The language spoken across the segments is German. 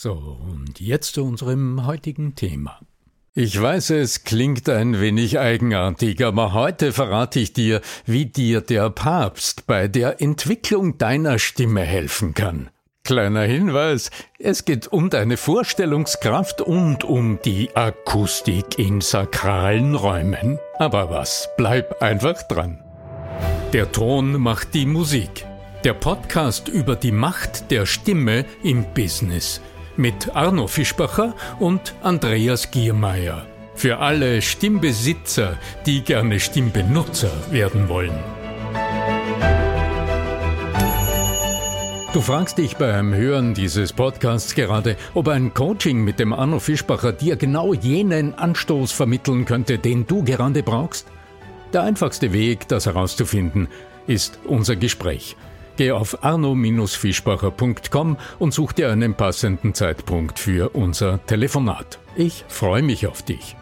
So, und jetzt zu unserem heutigen Thema. Ich weiß, es klingt ein wenig eigenartig, aber heute verrate ich dir, wie dir der Papst bei der Entwicklung deiner Stimme helfen kann. Kleiner Hinweis, es geht um deine Vorstellungskraft und um die Akustik in sakralen Räumen. Aber was, bleib einfach dran. Der Ton macht die Musik. Der Podcast über die Macht der Stimme im Business mit Arno Fischbacher und Andreas Giermeier. Für alle Stimmbesitzer, die gerne Stimmbenutzer werden wollen. Du fragst dich beim Hören dieses Podcasts gerade, ob ein Coaching mit dem Arno Fischbacher dir genau jenen Anstoß vermitteln könnte, den du gerade brauchst? Der einfachste Weg, das herauszufinden, ist unser Gespräch. Geh auf arno-fischbacher.com und such dir einen passenden Zeitpunkt für unser Telefonat. Ich freue mich auf dich.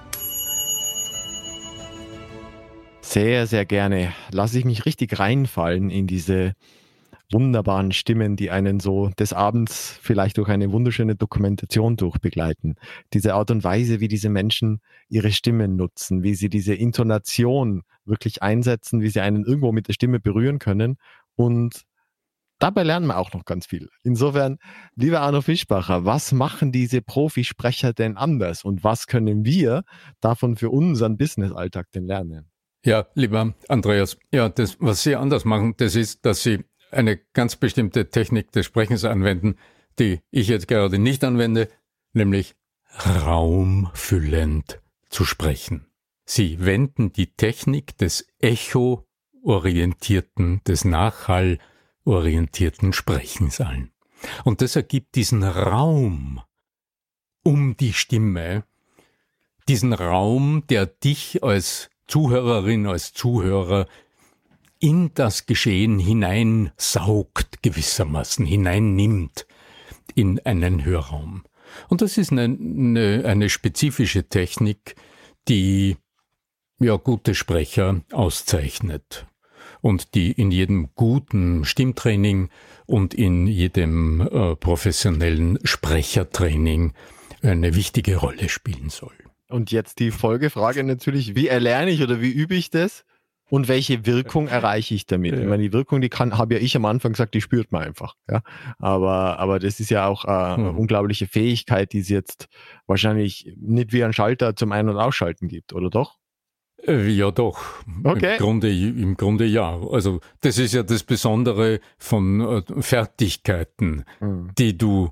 Sehr, sehr gerne. Lasse ich mich richtig reinfallen in diese wunderbaren Stimmen, die einen so des Abends vielleicht durch eine wunderschöne Dokumentation durchbegleiten. Diese Art und Weise, wie diese Menschen ihre Stimmen nutzen, wie sie diese Intonation wirklich einsetzen, wie sie einen irgendwo mit der Stimme berühren können und dabei lernen wir auch noch ganz viel. Insofern, lieber Arno Fischbacher, was machen diese Profisprecher denn anders und was können wir davon für unseren Businessalltag denn lernen? Ja, lieber Andreas, ja, das, was Sie anders machen, das ist, dass Sie eine ganz bestimmte Technik des Sprechens anwenden, die ich jetzt gerade nicht anwende, nämlich raumfüllend zu sprechen. Sie wenden die Technik des Echo-orientierten, des Nachhall- orientierten Sprechens ein. Und das ergibt diesen Raum um die Stimme, diesen Raum, der dich als Zuhörerin, als Zuhörer in das Geschehen hineinsaugt, gewissermaßen hineinnimmt in einen Hörraum. Und das ist eine, eine, eine spezifische Technik, die ja gute Sprecher auszeichnet und die in jedem guten Stimmtraining und in jedem äh, professionellen Sprechertraining eine wichtige Rolle spielen soll. Und jetzt die Folgefrage natürlich, wie erlerne ich oder wie übe ich das? Und welche Wirkung erreiche ich damit? Ja. Ich meine, die Wirkung, die kann, habe ja ich am Anfang gesagt, die spürt man einfach. Ja, aber, aber das ist ja auch äh, eine hm. unglaubliche Fähigkeit, die es jetzt wahrscheinlich nicht wie ein Schalter zum Ein- und Ausschalten gibt, oder doch? Äh, ja, doch. Okay. Im Grunde, Im Grunde ja. Also das ist ja das Besondere von äh, Fertigkeiten, mhm. die du,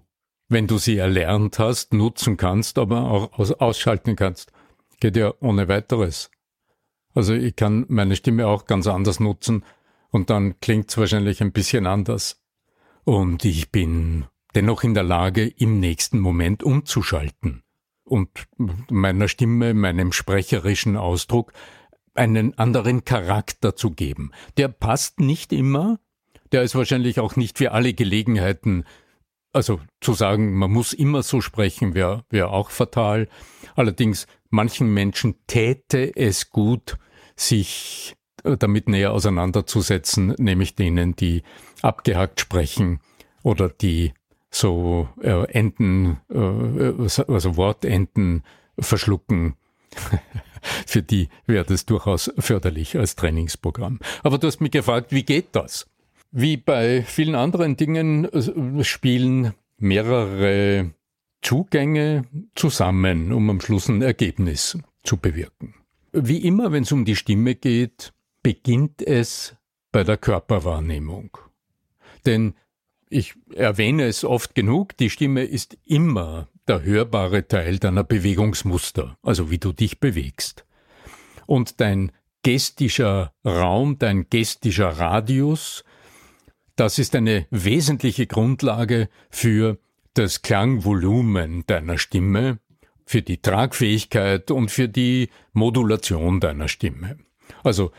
wenn du sie erlernt hast, nutzen kannst, aber auch ausschalten kannst. Geht ja ohne weiteres. Also ich kann meine Stimme auch ganz anders nutzen und dann klingt es wahrscheinlich ein bisschen anders. Und ich bin dennoch in der Lage, im nächsten Moment umzuschalten und meiner Stimme, meinem sprecherischen Ausdruck einen anderen Charakter zu geben. Der passt nicht immer, der ist wahrscheinlich auch nicht für alle Gelegenheiten, also zu sagen, man muss immer so sprechen, wäre wär auch fatal. Allerdings manchen Menschen täte es gut, sich äh, damit näher auseinanderzusetzen, nämlich denen, die abgehackt sprechen oder die so äh, Enden, äh, also Wortenden verschlucken. Für die wäre das durchaus förderlich als Trainingsprogramm. Aber du hast mich gefragt, wie geht das? Wie bei vielen anderen Dingen äh, spielen mehrere Zugänge zusammen, um am Schluss ein Ergebnis zu bewirken. Wie immer, wenn es um die Stimme geht, beginnt es bei der Körperwahrnehmung. Denn ich erwähne es oft genug, die Stimme ist immer der hörbare Teil deiner Bewegungsmuster, also wie du dich bewegst. Und dein gestischer Raum, dein gestischer Radius, das ist eine wesentliche Grundlage für das Klangvolumen deiner Stimme, für die Tragfähigkeit und für die Modulation deiner Stimme. Also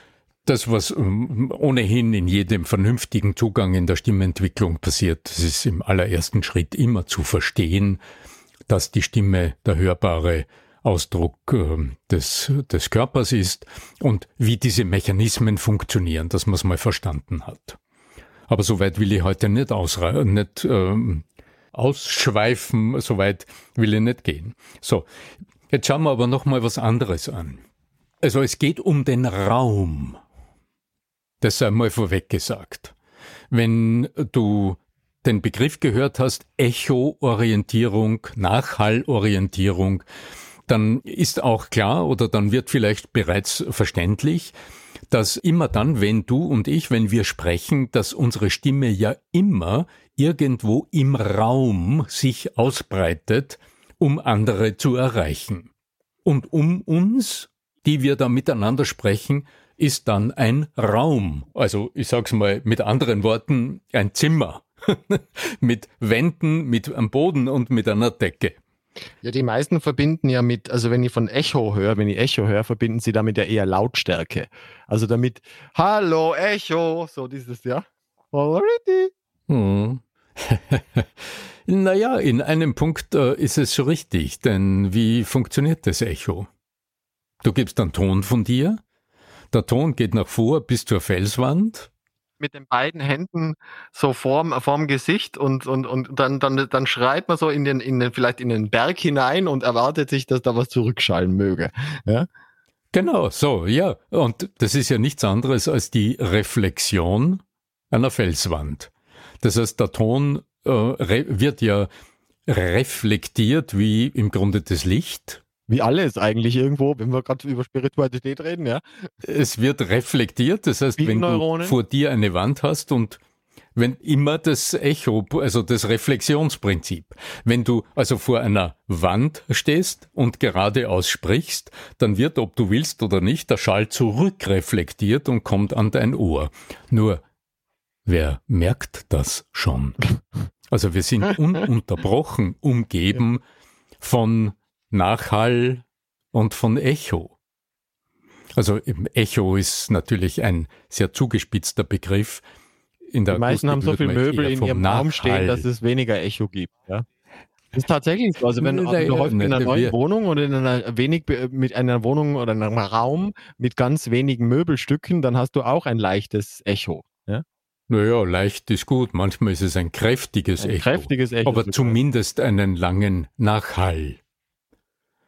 das, was ähm, ohnehin in jedem vernünftigen Zugang in der Stimmentwicklung passiert, das ist im allerersten Schritt immer zu verstehen, dass die Stimme der hörbare Ausdruck ähm, des, des Körpers ist und wie diese Mechanismen funktionieren, dass man es mal verstanden hat. Aber soweit will ich heute nicht, ausre nicht ähm, ausschweifen, soweit will ich nicht gehen. So, jetzt schauen wir aber noch mal was anderes an. Also es geht um den Raum. Das sei mal vorweg gesagt. Wenn du den Begriff gehört hast, Echo-Orientierung, Nachhallorientierung, dann ist auch klar oder dann wird vielleicht bereits verständlich, dass immer dann, wenn du und ich, wenn wir sprechen, dass unsere Stimme ja immer irgendwo im Raum sich ausbreitet, um andere zu erreichen. Und um uns, die wir da miteinander sprechen, ist dann ein Raum. Also ich sag's mal mit anderen Worten, ein Zimmer. mit Wänden, mit am Boden und mit einer Decke. Ja, die meisten verbinden ja mit, also wenn ich von Echo höre, wenn ich Echo höre, verbinden sie damit ja eher Lautstärke. Also damit, hallo Echo, so dieses, ja. Hm. naja, in einem Punkt äh, ist es so richtig, denn wie funktioniert das Echo? Du gibst einen Ton von dir, der Ton geht nach vor bis zur Felswand. Mit den beiden Händen so vorm, vorm Gesicht und, und, und dann, dann, dann schreit man so in den, in den, vielleicht in den Berg hinein und erwartet sich, dass da was zurückschallen möge. Ja? Genau, so, ja. Und das ist ja nichts anderes als die Reflexion einer Felswand. Das heißt, der Ton äh, wird ja reflektiert wie im Grunde das Licht wie alles eigentlich irgendwo, wenn wir gerade über Spiritualität reden, ja. Es wird reflektiert, das heißt, wenn du vor dir eine Wand hast und wenn immer das Echo, also das Reflexionsprinzip. Wenn du also vor einer Wand stehst und geradeaus sprichst, dann wird, ob du willst oder nicht, der Schall zurückreflektiert und kommt an dein Ohr. Nur, wer merkt das schon? Also wir sind ununterbrochen umgeben von Nachhall und von Echo. Also Echo ist natürlich ein sehr zugespitzter Begriff. In der Die meisten haben so viele Möbel in ihrem Nachhall. Raum stehen, dass es weniger Echo gibt. Ja? Das ist tatsächlich so. Also wenn du häufig in einer neuen Wohnung oder in einer wenig mit einer Wohnung oder einem Raum mit ganz wenigen Möbelstücken, dann hast du auch ein leichtes Echo. Ja? Naja, leicht ist gut. Manchmal ist es ein kräftiges ein Echo. Kräftiges Echo. Aber zumindest einen langen Nachhall.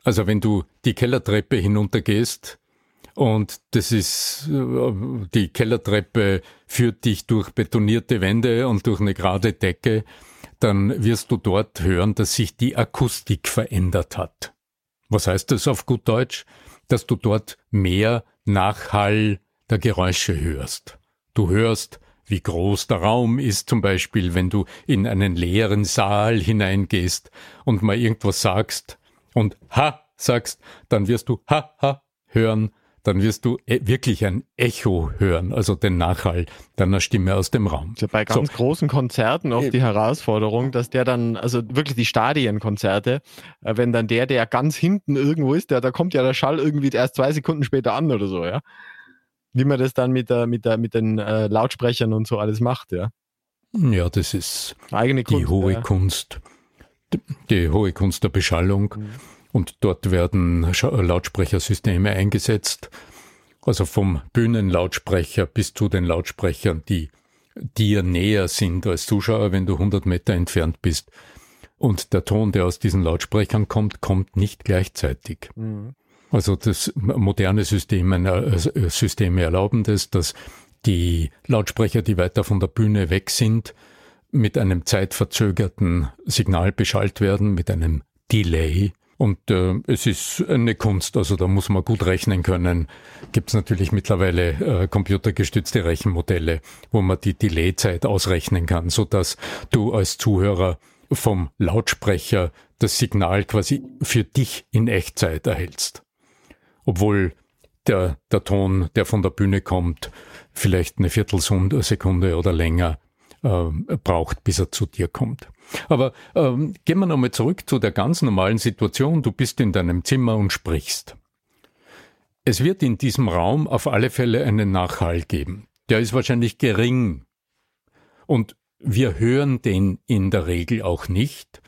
Also wenn du die Kellertreppe hinuntergehst und das ist, äh, die Kellertreppe führt dich durch betonierte Wände und durch eine gerade Decke, dann wirst du dort hören, dass sich die Akustik verändert hat. Was heißt das auf gut Deutsch? Dass du dort mehr Nachhall der Geräusche hörst. Du hörst, wie groß der Raum ist, zum Beispiel, wenn du in einen leeren Saal hineingehst und mal irgendwas sagst, und ha sagst, dann wirst du ha ha hören, dann wirst du e wirklich ein Echo hören, also den Nachhall deiner Stimme aus dem Raum. Ja bei ganz so. großen Konzerten oft äh, die Herausforderung, dass der dann, also wirklich die Stadienkonzerte, äh, wenn dann der, der ganz hinten irgendwo ist, der, da kommt ja der Schall irgendwie erst zwei Sekunden später an oder so, ja. Wie man das dann mit der, mit der, mit den äh, Lautsprechern und so alles macht, ja. Ja, das ist Eigene Kunst, die hohe ja. Kunst die hohe Kunst der Beschallung. Mhm. Und dort werden Lautsprechersysteme eingesetzt, also vom Bühnenlautsprecher bis zu den Lautsprechern, die dir näher sind als Zuschauer, wenn du 100 Meter entfernt bist. Und der Ton, der aus diesen Lautsprechern kommt, kommt nicht gleichzeitig. Mhm. Also das moderne System, äh, Systeme erlauben das, dass die Lautsprecher, die weiter von der Bühne weg sind, mit einem zeitverzögerten Signal beschallt werden, mit einem Delay. Und äh, es ist eine Kunst, also da muss man gut rechnen können. Gibt es natürlich mittlerweile äh, computergestützte Rechenmodelle, wo man die Delayzeit ausrechnen kann, so dass du als Zuhörer vom Lautsprecher das Signal quasi für dich in Echtzeit erhältst. Obwohl der, der Ton, der von der Bühne kommt, vielleicht eine Viertelsekunde oder länger äh, braucht, bis er zu dir kommt. Aber ähm, gehen wir nochmal zurück zu der ganz normalen Situation. Du bist in deinem Zimmer und sprichst. Es wird in diesem Raum auf alle Fälle einen Nachhall geben. Der ist wahrscheinlich gering. Und wir hören den in der Regel auch nicht,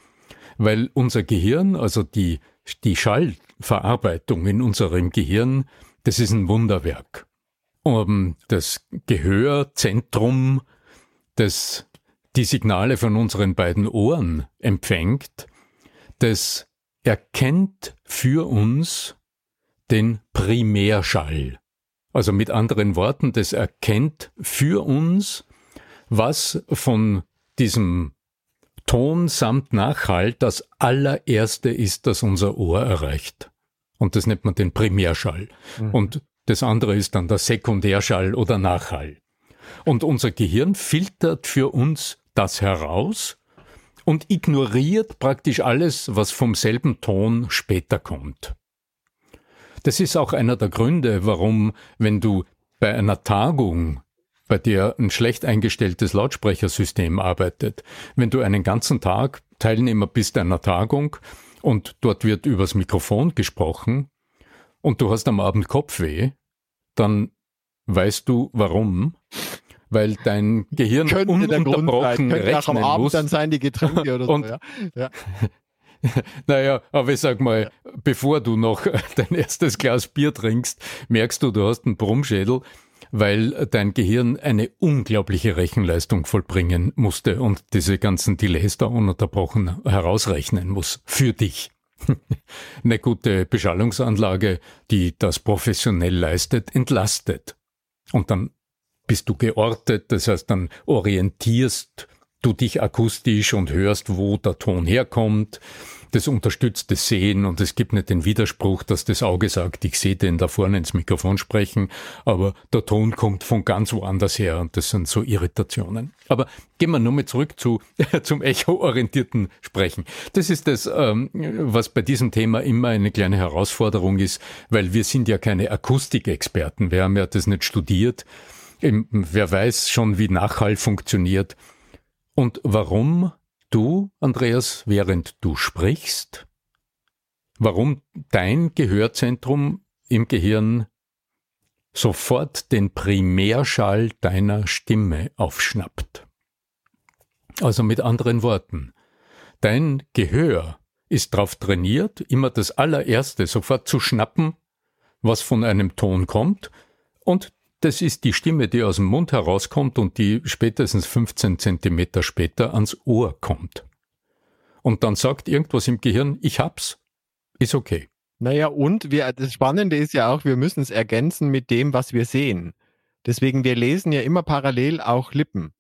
weil unser Gehirn, also die, die Schallverarbeitung in unserem Gehirn, das ist ein Wunderwerk. Um, das Gehörzentrum, das die Signale von unseren beiden Ohren empfängt, das erkennt für uns den Primärschall. Also mit anderen Worten, das erkennt für uns, was von diesem Ton samt Nachhall das allererste ist, das unser Ohr erreicht. Und das nennt man den Primärschall. Mhm. Und das andere ist dann der Sekundärschall oder Nachhall. Und unser Gehirn filtert für uns das heraus und ignoriert praktisch alles, was vom selben Ton später kommt. Das ist auch einer der Gründe, warum, wenn du bei einer Tagung, bei der ein schlecht eingestelltes Lautsprechersystem arbeitet, wenn du einen ganzen Tag Teilnehmer bist einer Tagung und dort wird übers Mikrofon gesprochen und du hast am Abend Kopfweh, dann weißt du warum weil dein Gehirn Könnte ununterbrochen der rechnen am Abend muss. dann sein die Getränke oder Und, so. Ja. Ja. naja, aber ich sag mal, ja. bevor du noch dein erstes Glas Bier trinkst, merkst du, du hast einen Brummschädel, weil dein Gehirn eine unglaubliche Rechenleistung vollbringen musste und diese ganzen Delays da ununterbrochen herausrechnen muss. Für dich. Eine gute Beschallungsanlage, die das professionell leistet, entlastet. Und dann bist du geortet, das heißt, dann orientierst du dich akustisch und hörst, wo der Ton herkommt. Das unterstützt das Sehen und es gibt nicht den Widerspruch, dass das Auge sagt, ich sehe den da vorne ins Mikrofon sprechen, aber der Ton kommt von ganz woanders her und das sind so Irritationen. Aber gehen wir nur mal zurück zu, zum echo-orientierten Sprechen. Das ist das, ähm, was bei diesem Thema immer eine kleine Herausforderung ist, weil wir sind ja keine Akustikexperten. Wir haben ja das nicht studiert. Wer weiß schon, wie Nachhall funktioniert. Und warum du, Andreas, während du sprichst, warum dein Gehörzentrum im Gehirn sofort den Primärschall deiner Stimme aufschnappt. Also mit anderen Worten, dein Gehör ist darauf trainiert, immer das allererste sofort zu schnappen, was von einem Ton kommt, und das ist die Stimme, die aus dem Mund herauskommt und die spätestens 15 Zentimeter später ans Ohr kommt. Und dann sagt irgendwas im Gehirn, ich hab's, ist okay. Naja, und wir, das Spannende ist ja auch, wir müssen es ergänzen mit dem, was wir sehen. Deswegen, wir lesen ja immer parallel auch Lippen.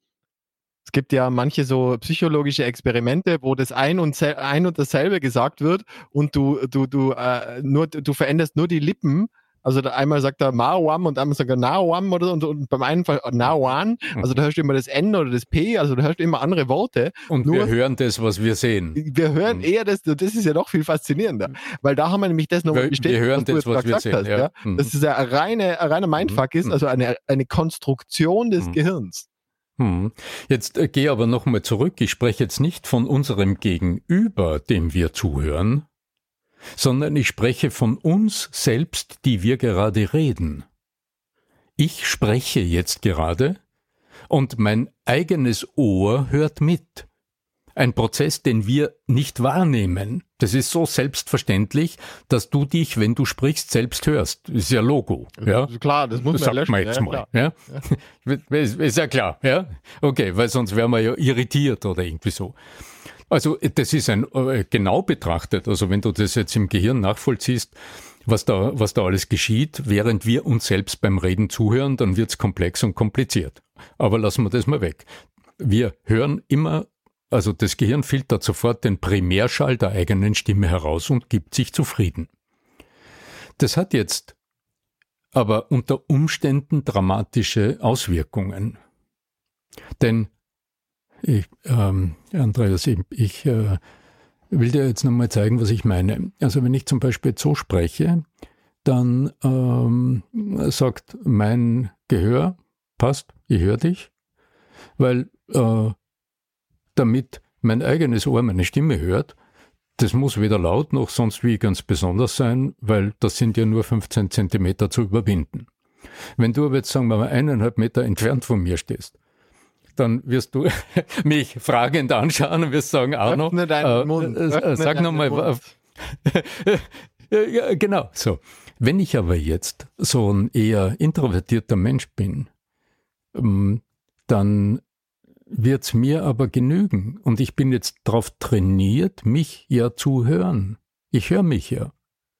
Es gibt ja manche so psychologische Experimente, wo das ein und, ein und dasselbe gesagt wird und du, du, du, äh, nur, du veränderst nur die Lippen also da einmal sagt er Mawam und einmal sagt er Nawam oder und, und beim einen Fall Nawan. Also da hörst du immer das N oder das P, also da hörst du immer andere Worte. Und Nur, wir hören das, was wir sehen. Wir hören mhm. eher das, das ist ja noch viel faszinierender. Weil da haben wir nämlich das nochmal bestätigt, wir hören was das, was wir sehen. Hast, ja. ja? Mhm. Dass es ja ein reine, ein reiner Mindfuck mhm. ist, also eine, eine Konstruktion des mhm. Gehirns. Hm. Jetzt äh, gehe aber nochmal zurück. Ich spreche jetzt nicht von unserem Gegenüber, dem wir zuhören, sondern ich spreche von uns selbst, die wir gerade reden. Ich spreche jetzt gerade und mein eigenes Ohr hört mit. ein Prozess, den wir nicht wahrnehmen. Das ist so selbstverständlich, dass du dich, wenn du sprichst, selbst hörst. Ist ja Logo. Ja? Klar, das muss man löschen. Man jetzt ja, mal. Ja? ja. Ist ja klar. Ja? Okay, weil sonst wären wir ja irritiert oder irgendwie so. Also das ist ein äh, genau betrachtet, also wenn du das jetzt im Gehirn nachvollziehst, was da, was da alles geschieht, während wir uns selbst beim Reden zuhören, dann wird's komplex und kompliziert. Aber lassen wir das mal weg. Wir hören immer, also das Gehirn filtert sofort den Primärschall der eigenen Stimme heraus und gibt sich zufrieden. Das hat jetzt aber unter Umständen dramatische Auswirkungen. Denn ich, ähm, Andreas, ich, ich äh, will dir jetzt nochmal zeigen, was ich meine. Also wenn ich zum Beispiel so spreche, dann ähm, sagt mein Gehör, passt, ich höre dich, weil äh, damit mein eigenes Ohr meine Stimme hört, das muss weder laut noch sonst wie ganz besonders sein, weil das sind ja nur 15 Zentimeter zu überwinden. Wenn du aber jetzt, sagen wir mal, eineinhalb Meter entfernt von mir stehst dann wirst du mich fragend anschauen und wirst sagen, Arno, äh. Äh, sag nochmal. ja, genau, so. Wenn ich aber jetzt so ein eher introvertierter Mensch bin, ähm, dann wird's mir aber genügen. Und ich bin jetzt darauf trainiert, mich ja zu hören. Ich höre mich ja.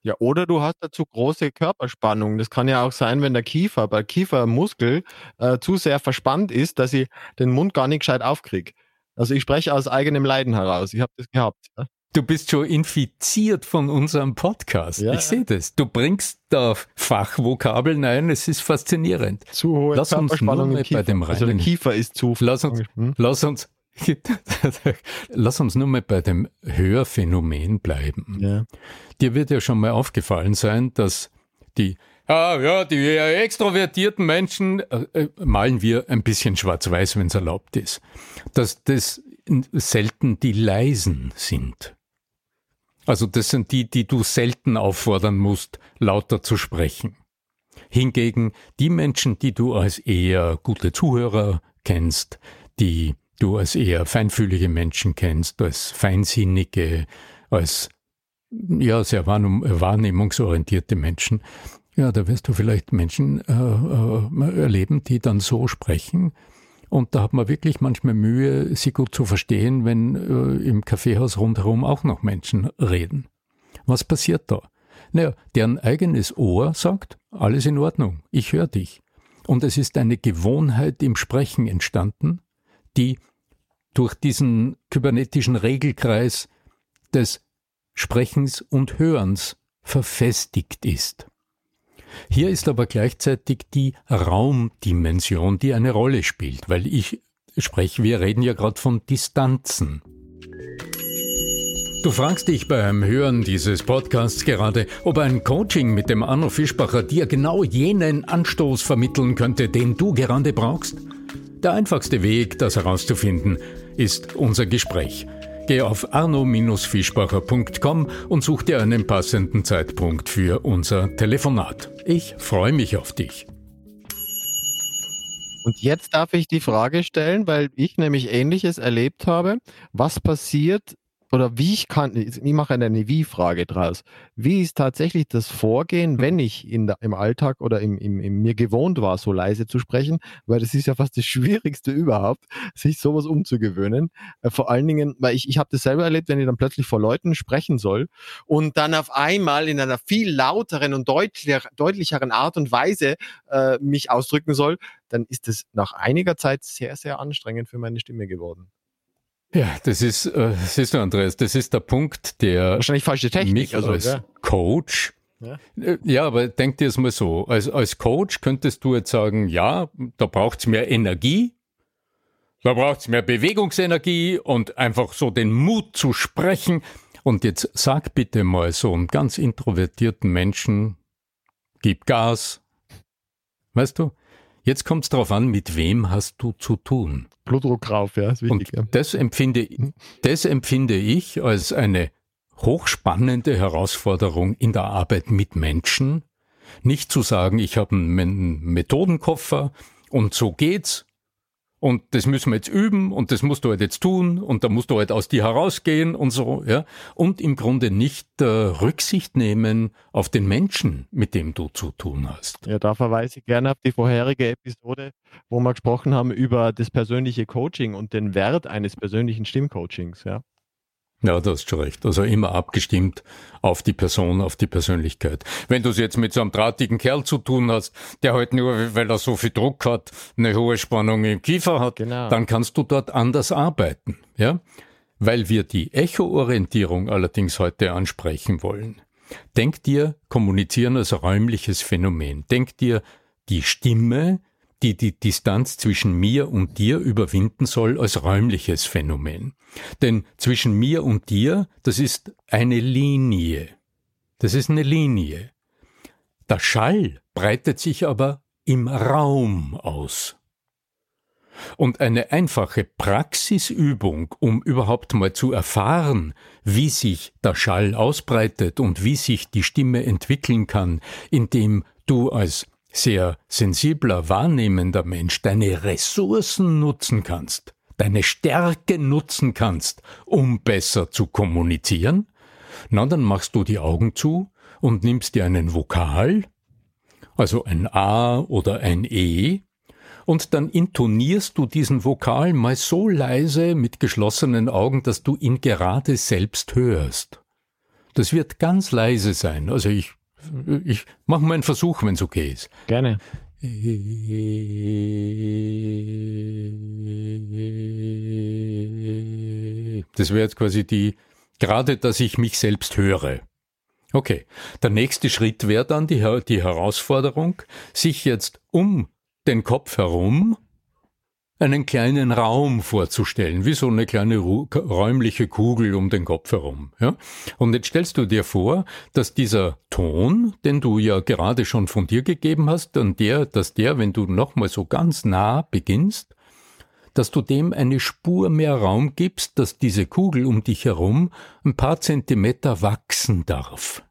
Ja, oder du hast dazu große Körperspannung. Das kann ja auch sein, wenn der Kiefer, bei Kiefermuskel äh, zu sehr verspannt ist, dass ich den Mund gar nicht gescheit aufkriege. Also ich spreche aus eigenem Leiden heraus. Ich habe das gehabt. Ja. Du bist schon infiziert von unserem Podcast. Ja, ich sehe das. Du bringst da Fachvokabeln ein. Es ist faszinierend. Zu hohe lass uns nur bei dem reinen, also der Kiefer ist zu. Lass uns, hm? lass uns, lass uns nur mal bei dem Hörphänomen bleiben. Ja. Dir wird ja schon mal aufgefallen sein, dass die Ah, ja, die extrovertierten Menschen äh, äh, malen wir ein bisschen schwarz-weiß, wenn es erlaubt ist. Dass das selten die Leisen sind. Also das sind die, die du selten auffordern musst, lauter zu sprechen. Hingegen die Menschen, die du als eher gute Zuhörer kennst, die du als eher feinfühlige Menschen kennst, als feinsinnige, als ja, sehr wahrnehmungsorientierte Menschen, ja, da wirst du vielleicht Menschen äh, äh, erleben, die dann so sprechen. Und da hat man wirklich manchmal Mühe, sie gut zu verstehen, wenn äh, im Kaffeehaus rundherum auch noch Menschen reden. Was passiert da? Naja, deren eigenes Ohr sagt, alles in Ordnung, ich höre dich. Und es ist eine Gewohnheit im Sprechen entstanden, die durch diesen kybernetischen Regelkreis des Sprechens und Hörens verfestigt ist. Hier ist aber gleichzeitig die Raumdimension, die eine Rolle spielt, weil ich spreche, wir reden ja gerade von Distanzen. Du fragst dich beim Hören dieses Podcasts gerade, ob ein Coaching mit dem Arno Fischbacher dir genau jenen Anstoß vermitteln könnte, den du gerade brauchst? Der einfachste Weg, das herauszufinden, ist unser Gespräch. Geh auf arno-fischbacher.com und such dir einen passenden Zeitpunkt für unser Telefonat. Ich freue mich auf dich. Und jetzt darf ich die Frage stellen, weil ich nämlich Ähnliches erlebt habe. Was passiert, oder wie ich kann, ich mache eine Wie-Frage draus. Wie ist tatsächlich das Vorgehen, mhm. wenn ich in der, im Alltag oder im, im, im, mir gewohnt war, so leise zu sprechen? Weil das ist ja fast das Schwierigste überhaupt, sich sowas umzugewöhnen. Äh, vor allen Dingen, weil ich, ich habe das selber erlebt, wenn ich dann plötzlich vor Leuten sprechen soll und dann auf einmal in einer viel lauteren und deutlicher, deutlicheren Art und Weise äh, mich ausdrücken soll, dann ist es nach einiger Zeit sehr, sehr anstrengend für meine Stimme geworden. Ja, das ist, äh, siehst du, Andreas, das ist der Punkt, der wahrscheinlich falsche Technik, mich also, als ja. Coach ja. Äh, ja, aber denk dir es mal so. Als, als Coach könntest du jetzt sagen, ja, da braucht's mehr Energie, da braucht's mehr Bewegungsenergie und einfach so den Mut zu sprechen. Und jetzt sag bitte mal so einem ganz introvertierten Menschen, gib Gas. Weißt du? Jetzt kommt es darauf an, mit wem hast du zu tun. Blutdruck rauf, ja, ist wichtig. Und das, empfinde, das empfinde ich als eine hochspannende Herausforderung in der Arbeit mit Menschen. Nicht zu sagen, ich habe einen Methodenkoffer und so geht's, und das müssen wir jetzt üben und das musst du halt jetzt tun und da musst du halt aus dir herausgehen und so, ja. Und im Grunde nicht äh, Rücksicht nehmen auf den Menschen, mit dem du zu tun hast. Ja, da verweise ich gerne auf die vorherige Episode, wo wir gesprochen haben über das persönliche Coaching und den Wert eines persönlichen Stimmcoachings, ja. Ja, das ist schon recht. Also immer abgestimmt auf die Person, auf die Persönlichkeit. Wenn du es jetzt mit so einem drahtigen Kerl zu tun hast, der halt nur, weil er so viel Druck hat, eine hohe Spannung im Kiefer hat, genau. dann kannst du dort anders arbeiten, ja? Weil wir die Echo-Orientierung allerdings heute ansprechen wollen. Denk dir Kommunizieren als räumliches Phänomen. Denk dir die Stimme, die die Distanz zwischen mir und dir überwinden soll als räumliches Phänomen. Denn zwischen mir und dir, das ist eine Linie. Das ist eine Linie. Der Schall breitet sich aber im Raum aus. Und eine einfache Praxisübung, um überhaupt mal zu erfahren, wie sich der Schall ausbreitet und wie sich die Stimme entwickeln kann, indem du als sehr sensibler, wahrnehmender Mensch deine Ressourcen nutzen kannst, deine Stärke nutzen kannst, um besser zu kommunizieren, na dann machst du die Augen zu und nimmst dir einen Vokal, also ein A oder ein E, und dann intonierst du diesen Vokal mal so leise mit geschlossenen Augen, dass du ihn gerade selbst hörst. Das wird ganz leise sein. Also ich ich mache mal einen Versuch, wenn es okay ist. Gerne. Das wäre jetzt quasi die, gerade dass ich mich selbst höre. Okay, der nächste Schritt wäre dann die, die Herausforderung, sich jetzt um den Kopf herum einen kleinen Raum vorzustellen, wie so eine kleine räumliche Kugel um den Kopf herum. Ja? Und jetzt stellst du dir vor, dass dieser Ton, den du ja gerade schon von dir gegeben hast, und der, dass der, wenn du nochmal so ganz nah beginnst, dass du dem eine Spur mehr Raum gibst, dass diese Kugel um dich herum ein paar Zentimeter wachsen darf.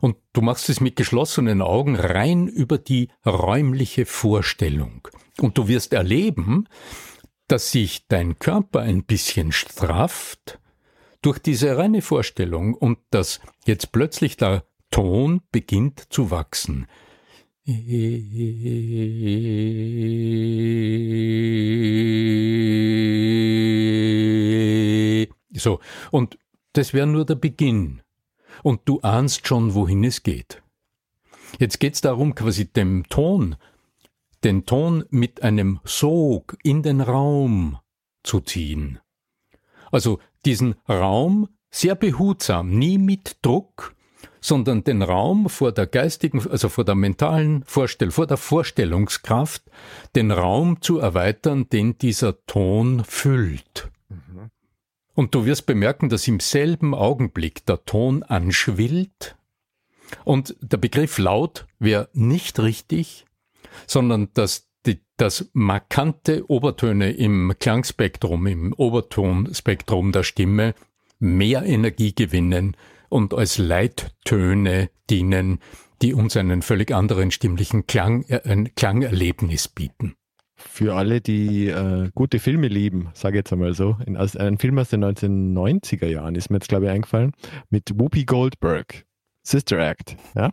Und du machst es mit geschlossenen Augen rein über die räumliche Vorstellung. Und du wirst erleben, dass sich dein Körper ein bisschen strafft durch diese reine Vorstellung und dass jetzt plötzlich der Ton beginnt zu wachsen. So, und das wäre nur der Beginn und du ahnst schon, wohin es geht. Jetzt geht es darum, quasi dem Ton, den Ton mit einem Sog in den Raum zu ziehen. Also diesen Raum sehr behutsam, nie mit Druck, sondern den Raum vor der geistigen, also vor der mentalen Vorstellung, vor der Vorstellungskraft, den Raum zu erweitern, den dieser Ton füllt. Und du wirst bemerken, dass im selben Augenblick der Ton anschwillt und der Begriff laut wäre nicht richtig, sondern dass die, dass markante Obertöne im Klangspektrum, im Obertonspektrum der Stimme mehr Energie gewinnen und als Leittöne dienen, die uns einen völlig anderen stimmlichen Klang, äh, ein Klangerlebnis bieten für alle, die äh, gute Filme lieben, sage ich jetzt einmal so, in, aus, ein Film aus den 1990er Jahren ist mir jetzt, glaube ich, eingefallen, mit Whoopi Goldberg, Sister Act. Ja?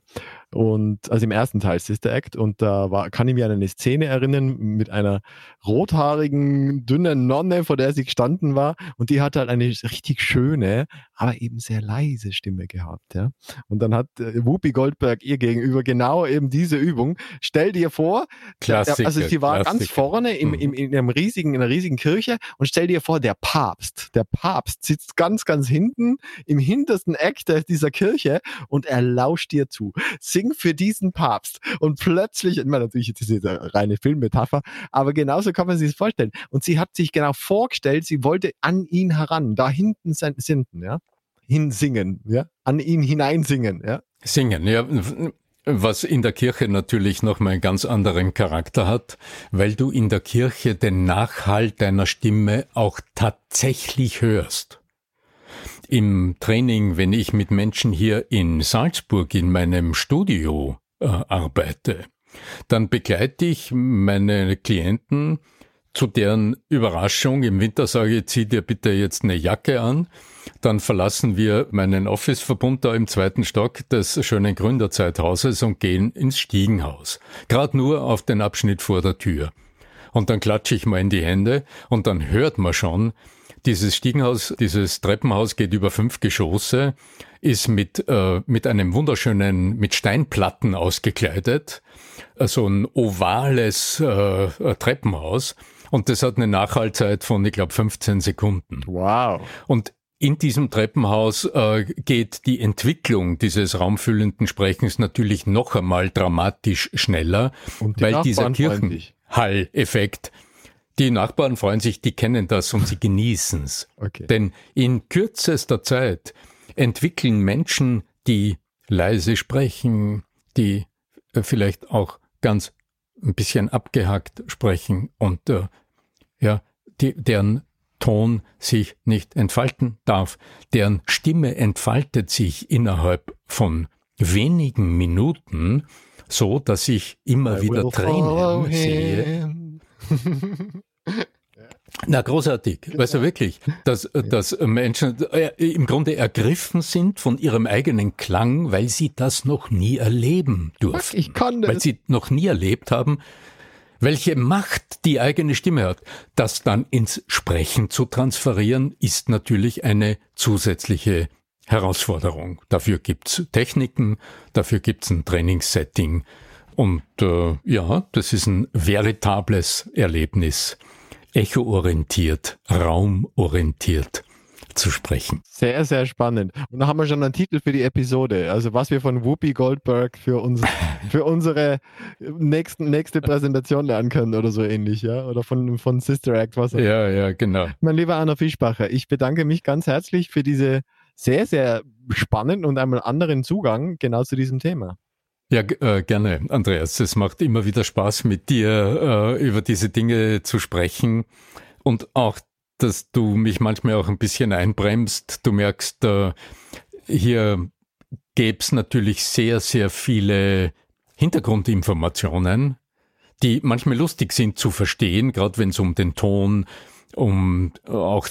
Und also im ersten Teil Sister Act und da war, kann ich mir an eine Szene erinnern mit einer rothaarigen, dünnen Nonne, vor der sie gestanden war und die hat halt eine richtig schöne, aber eben sehr leise Stimme gehabt, ja. Und dann hat äh, Whoopi Goldberg ihr gegenüber genau eben diese Übung. Stell dir vor, Klassiker, also sie war Klassiker. ganz vorne im, im, in, einem riesigen, in einer riesigen Kirche und stell dir vor, der Papst, der Papst sitzt ganz, ganz hinten im hintersten Eck dieser Kirche und er lauscht dir zu. Sie sing für diesen Papst. Und plötzlich, ich meine, natürlich ist eine reine Filmmetapher, aber genauso kann man sich das vorstellen. Und sie hat sich genau vorgestellt, sie wollte an ihn heran, da hinten sind, ja, hinsingen, ja, an ihn hineinsingen, ja. Singen, ja. Was in der Kirche natürlich nochmal einen ganz anderen Charakter hat, weil du in der Kirche den Nachhall deiner Stimme auch tatsächlich hörst. Im Training, wenn ich mit Menschen hier in Salzburg in meinem Studio äh, arbeite, dann begleite ich meine Klienten zu deren Überraschung im Winter sage ich, zieh dir bitte jetzt eine Jacke an. Dann verlassen wir meinen Office-Verbund da im zweiten Stock des schönen Gründerzeithauses und gehen ins Stiegenhaus. Gerade nur auf den Abschnitt vor der Tür. Und dann klatsche ich mal in die Hände und dann hört man schon, dieses Stiegenhaus, dieses Treppenhaus geht über fünf Geschosse, ist mit, äh, mit einem wunderschönen, mit Steinplatten ausgekleidet, so also ein ovales äh, Treppenhaus. Und das hat eine Nachhaltzeit von, ich glaube, 15 Sekunden. Wow. Und in diesem Treppenhaus äh, geht die Entwicklung dieses raumfüllenden Sprechens natürlich noch einmal dramatisch schneller, die weil dieser Kirchenhall-Effekt, die Nachbarn freuen sich, die kennen das und sie genießen es. Okay. Denn in kürzester Zeit entwickeln Menschen, die leise sprechen, die äh, vielleicht auch ganz ein bisschen abgehackt sprechen und äh, ja, die, deren Ton sich nicht entfalten darf, deren Stimme entfaltet sich innerhalb von wenigen Minuten, so dass ich immer I wieder Tränen sehe. Na, großartig. Genau. Weißt du wirklich, dass, dass Menschen äh, im Grunde ergriffen sind von ihrem eigenen Klang, weil sie das noch nie erleben durften. Ich kann das. Weil sie noch nie erlebt haben, welche Macht die eigene Stimme hat. Das dann ins Sprechen zu transferieren, ist natürlich eine zusätzliche Herausforderung. Dafür gibt's Techniken, dafür gibt's ein Trainingssetting. Und äh, ja, das ist ein veritables Erlebnis echoorientiert, raumorientiert zu sprechen. Sehr, sehr spannend. Und da haben wir schon einen Titel für die Episode. Also was wir von Whoopi Goldberg für uns, für unsere nächsten, nächste Präsentation lernen können oder so ähnlich, ja? Oder von, von Sister Act, was auch. Ja, ja, genau. Mein lieber Anna Fischbacher, ich bedanke mich ganz herzlich für diese sehr, sehr spannenden und einmal anderen Zugang genau zu diesem Thema. Ja, äh, gerne, Andreas. Es macht immer wieder Spaß, mit dir äh, über diese Dinge zu sprechen und auch, dass du mich manchmal auch ein bisschen einbremst. Du merkst, äh, hier gäbe es natürlich sehr, sehr viele Hintergrundinformationen, die manchmal lustig sind zu verstehen, gerade wenn es um den Ton, um auch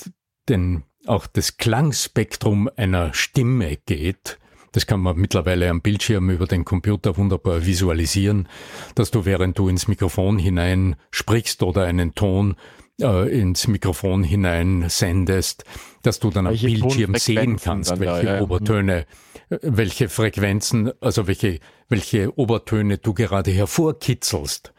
den, auch das Klangspektrum einer Stimme geht. Das kann man mittlerweile am Bildschirm über den Computer wunderbar visualisieren, dass du während du ins Mikrofon hinein sprichst oder einen Ton äh, ins Mikrofon hinein sendest, dass du dann am Bildschirm sehen kannst, welche da, ja. Obertöne, äh, welche Frequenzen, also welche, welche Obertöne du gerade hervorkitzelst.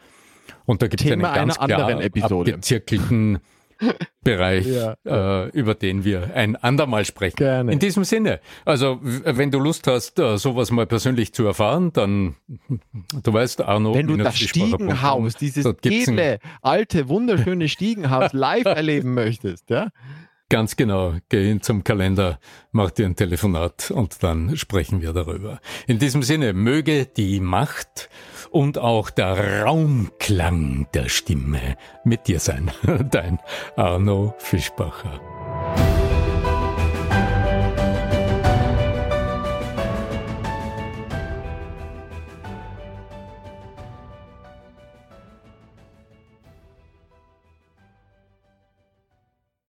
Und da gibt es einen ganz klar abgezirkelten Bereich, ja. äh, über den wir ein andermal sprechen. Gerne. In diesem Sinne, also wenn du Lust hast, äh, sowas mal persönlich zu erfahren, dann, du weißt, Arno. Wenn du das Stiegenhaus, dieses edle, alte, wunderschöne Stiegenhaus live erleben möchtest, ja? Ganz genau. Geh zum Kalender, mach dir ein Telefonat und dann sprechen wir darüber. In diesem Sinne, möge die Macht und auch der Raumklang der Stimme mit dir sein. Dein Arno Fischbacher.